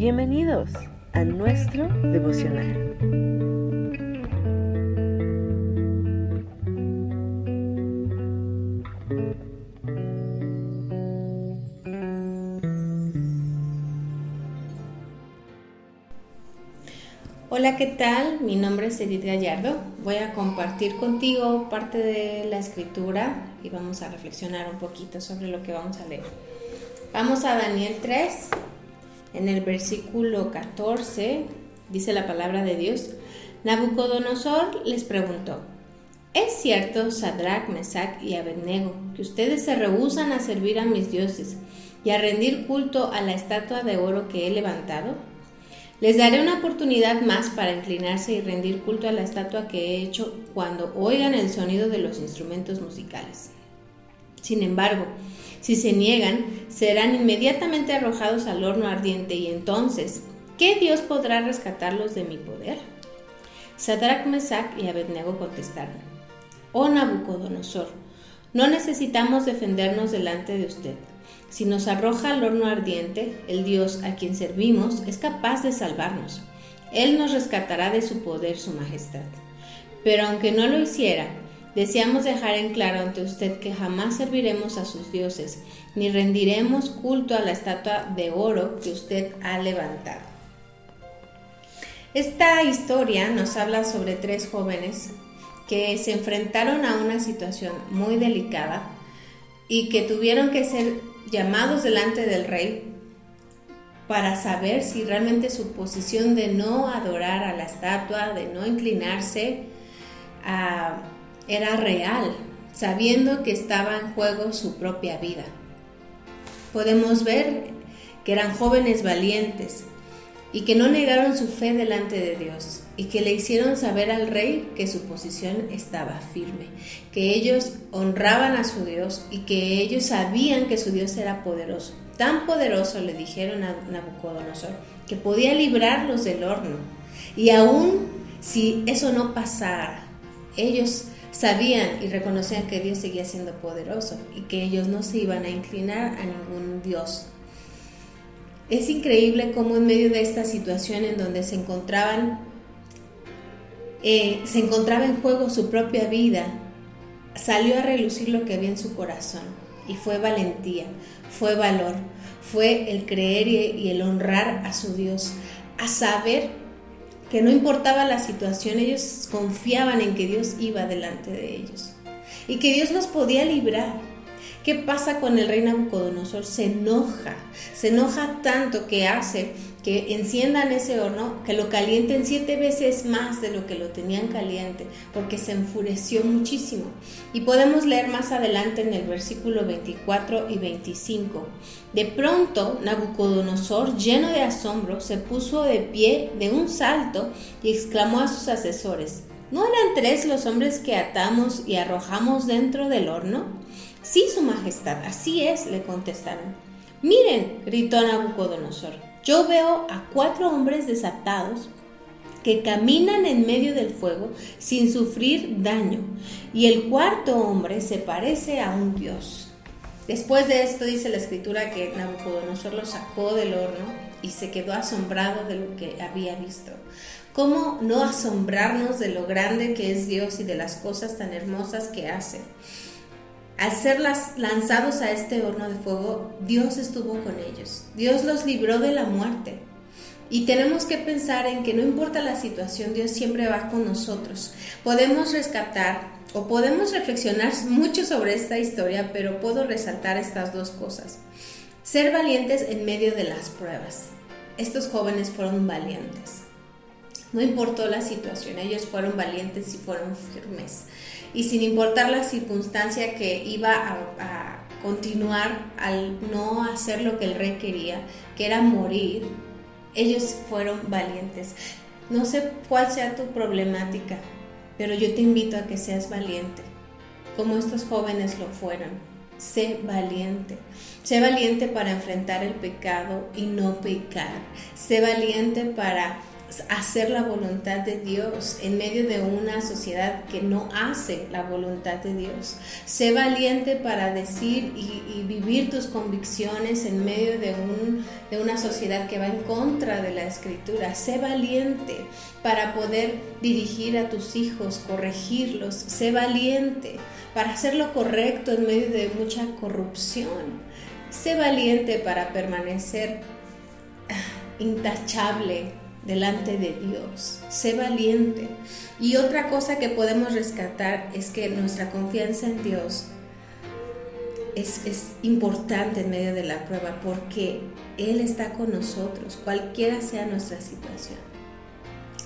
Bienvenidos a nuestro devocional. Hola, ¿qué tal? Mi nombre es Edith Gallardo. Voy a compartir contigo parte de la escritura y vamos a reflexionar un poquito sobre lo que vamos a leer. Vamos a Daniel 3, en el versículo 14 dice la palabra de Dios, Nabucodonosor les preguntó, ¿es cierto, Sadrach, Mesach y Abednego, que ustedes se rehusan a servir a mis dioses y a rendir culto a la estatua de oro que he levantado? Les daré una oportunidad más para inclinarse y rendir culto a la estatua que he hecho cuando oigan el sonido de los instrumentos musicales. Sin embargo, si se niegan, serán inmediatamente arrojados al horno ardiente y entonces, ¿qué Dios podrá rescatarlos de mi poder? Sadrach, Mesach y Abednego contestaron, Oh Nabucodonosor, no necesitamos defendernos delante de usted. Si nos arroja al horno ardiente, el Dios a quien servimos es capaz de salvarnos. Él nos rescatará de su poder, su majestad. Pero aunque no lo hiciera, Deseamos dejar en claro ante usted que jamás serviremos a sus dioses, ni rendiremos culto a la estatua de oro que usted ha levantado. Esta historia nos habla sobre tres jóvenes que se enfrentaron a una situación muy delicada y que tuvieron que ser llamados delante del rey para saber si realmente su posición de no adorar a la estatua, de no inclinarse a era real, sabiendo que estaba en juego su propia vida. Podemos ver que eran jóvenes valientes y que no negaron su fe delante de Dios y que le hicieron saber al rey que su posición estaba firme, que ellos honraban a su Dios y que ellos sabían que su Dios era poderoso. Tan poderoso le dijeron a Nabucodonosor que podía librarlos del horno. Y aún si eso no pasara, ellos sabían y reconocían que Dios seguía siendo poderoso y que ellos no se iban a inclinar a ningún Dios. Es increíble cómo en medio de esta situación en donde se encontraban, eh, se encontraba en juego su propia vida, salió a relucir lo que había en su corazón y fue valentía, fue valor, fue el creer y el honrar a su Dios, a saber que no importaba la situación, ellos confiaban en que Dios iba delante de ellos y que Dios los podía librar. ¿Qué pasa con el rey Nabucodonosor? Se enoja, se enoja tanto que hace que enciendan ese horno, que lo calienten siete veces más de lo que lo tenían caliente, porque se enfureció muchísimo. Y podemos leer más adelante en el versículo 24 y 25. De pronto, Nabucodonosor, lleno de asombro, se puso de pie de un salto y exclamó a sus asesores, ¿no eran tres los hombres que atamos y arrojamos dentro del horno? Sí, Su Majestad, así es, le contestaron. Miren, gritó Nabucodonosor yo veo a cuatro hombres desatados que caminan en medio del fuego sin sufrir daño, y el cuarto hombre se parece a un dios. Después de esto dice la escritura que Nabucodonosor lo sacó del horno y se quedó asombrado de lo que había visto. ¿Cómo no asombrarnos de lo grande que es Dios y de las cosas tan hermosas que hace? Al ser lanzados a este horno de fuego, Dios estuvo con ellos. Dios los libró de la muerte. Y tenemos que pensar en que no importa la situación, Dios siempre va con nosotros. Podemos rescatar o podemos reflexionar mucho sobre esta historia, pero puedo resaltar estas dos cosas. Ser valientes en medio de las pruebas. Estos jóvenes fueron valientes. No importó la situación, ellos fueron valientes y fueron firmes y sin importar la circunstancia que iba a, continuar al no hacer lo que el rey quería, que era morir, ellos fueron valientes. No sé cuál sea tu problemática, pero yo te invito a que seas valiente, como estos jóvenes lo fueron. Sé valiente. Sé valiente para enfrentar el pecado y no pecar. Sé valiente para hacer la voluntad de Dios en medio de una sociedad que no hace la voluntad de Dios. Sé valiente para decir y, vivir tus convicciones en medio de, un, de una sociedad que va en contra de la escritura. Sé valiente para poder dirigir a tus hijos, corregirlos. Sé valiente para hacer lo correcto en medio de mucha corrupción. Sé valiente para permanecer intachable delante de Dios. Sé valiente. Y otra cosa que podemos rescatar es que nuestra confianza en Dios es, importante en medio de la prueba porque Él está con nosotros, cualquiera sea nuestra situación.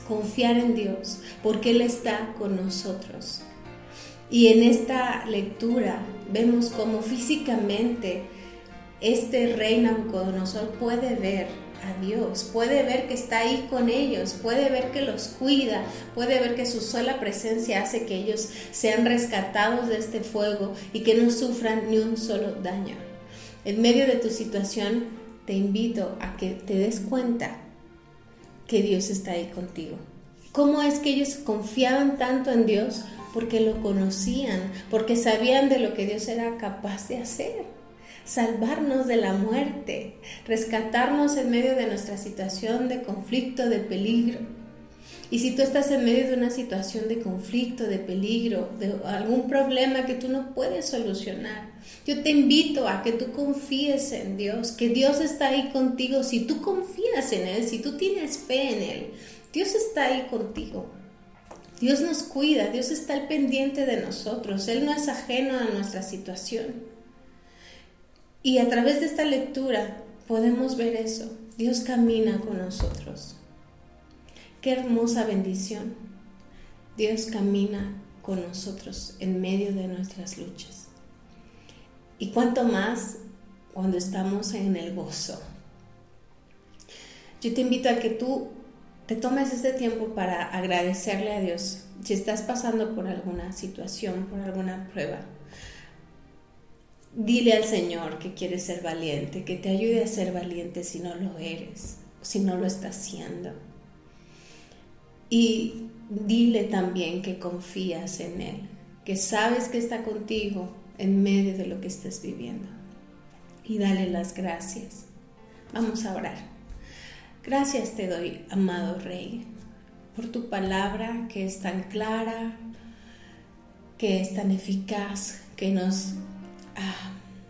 Confiar en Dios porque Él está con nosotros. Y en esta lectura vemos cómo físicamente este rey Nabucodonosor puede ver Dios, puede ver que está ahí con ellos, puede ver que los cuida, puede ver que su sola presencia hace que ellos sean rescatados de este fuego y que no sufran ni un solo daño. En medio de tu situación, te invito a que te des cuenta que Dios está ahí contigo. ¿Cómo es que ellos confiaban tanto en Dios? Porque lo conocían, porque sabían de lo que Dios era capaz de hacer salvarnos de la muerte, rescatarnos en medio de nuestra situación de conflicto, de peligro. Y si tú estás en medio de una situación de conflicto, de peligro, de algún problema que tú no puedes solucionar, yo te invito a que tú confíes en Dios, que Dios está ahí contigo. Si tú confías en Él, si tú tienes fe en Él, Dios está ahí contigo. Dios nos cuida, Dios está al pendiente de nosotros, Él no es ajeno a nuestra situación. Y a través de esta lectura podemos ver eso. Dios camina con nosotros. Qué hermosa bendición. Dios camina con nosotros en medio de nuestras luchas. Y cuánto más cuando estamos en el gozo. Yo te invito a que tú te tomes este tiempo para agradecerle a Dios si estás pasando por alguna situación, por alguna prueba Dile al Señor que quieres ser valiente, que te ayude a ser valiente si no lo eres, si no lo estás haciendo. Y dile también que confías en Él, que sabes que está contigo en medio de lo que estés viviendo. Y dale las gracias. Vamos a orar. Gracias te doy, amado Rey, por tu palabra que es tan clara, que es tan eficaz, que nos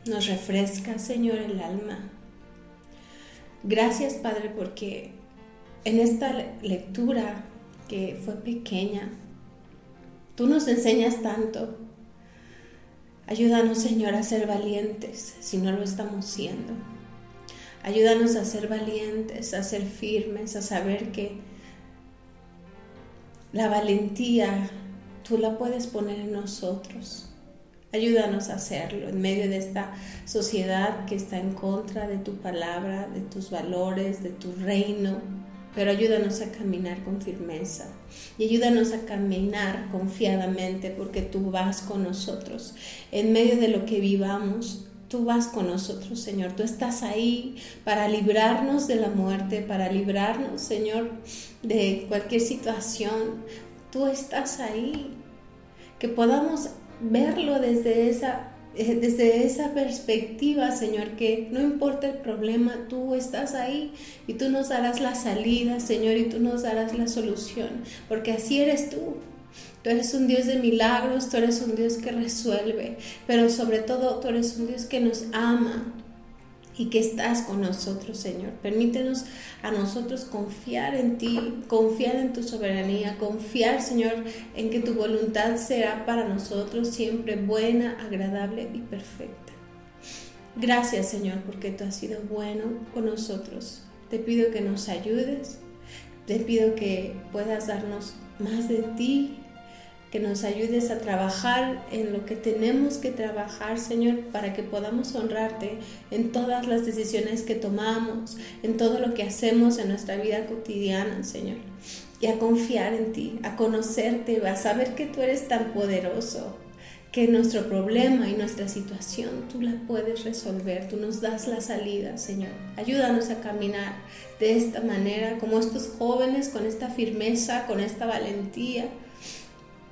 nos refresca, Señor, el alma. Gracias, Padre, porque en esta lectura que fue pequeña, tú nos enseñas tanto. Ayúdanos, Señor, a ser valientes si no lo estamos siendo. Ayúdanos a ser valientes, a ser firmes, a saber que la valentía tú la puedes poner en nosotros. Ayúdanos a hacerlo en medio de esta sociedad que está en contra de tu palabra, de tus valores, de tu reino. Pero ayúdanos a caminar con firmeza y ayúdanos a caminar confiadamente porque tú vas con nosotros. En medio de lo que vivamos, tú vas con nosotros, Señor. Tú estás ahí para librarnos de la muerte, para librarnos, Señor, de cualquier situación. Tú estás ahí. Que podamos verlo desde esa, eh, desde esa perspectiva, Señor, que no importa el problema, tú estás ahí y tú nos darás la salida, Señor, y tú nos darás la solución, porque así eres tú. Tú eres un Dios de milagros, tú eres un Dios que resuelve, pero sobre todo tú eres un Dios que nos ama, y que estás con nosotros, Señor. Permítenos a nosotros confiar en ti, confiar en tu soberanía, confiar, Señor, en que tu voluntad será para nosotros siempre buena, agradable y perfecta. Gracias, Señor, porque tú has sido bueno con nosotros. Te pido que nos ayudes, te pido que puedas darnos más de ti, que nos ayudes a trabajar en lo que tenemos que trabajar, Señor, para que podamos honrarte en todas las decisiones que tomamos, en todo lo que hacemos en nuestra vida cotidiana, Señor. Y a confiar en ti, a conocerte, a saber que tú eres tan poderoso, que nuestro problema y nuestra situación tú la puedes resolver, tú nos das la salida, Señor. Ayúdanos a caminar de esta manera, como estos jóvenes, con esta firmeza, con esta valentía,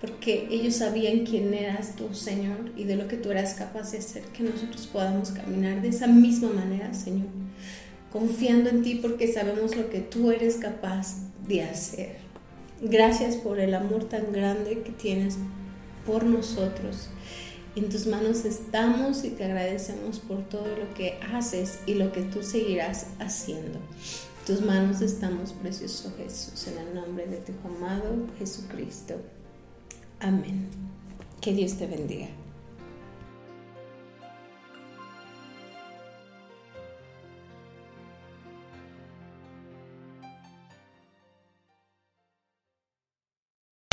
porque ellos sabían quién eras tú, Señor, y de lo que tú eras capaz de hacer, que nosotros podamos caminar de esa misma manera, Señor, confiando en ti porque sabemos lo que tú eres capaz de hacer. Gracias por el amor tan grande que tienes por nosotros. En tus manos estamos y te agradecemos por todo lo que haces y lo que tú seguirás haciendo. En tus manos estamos, precioso Jesús, en el nombre de tu amado Jesucristo. Amén. Que Dios te bendiga.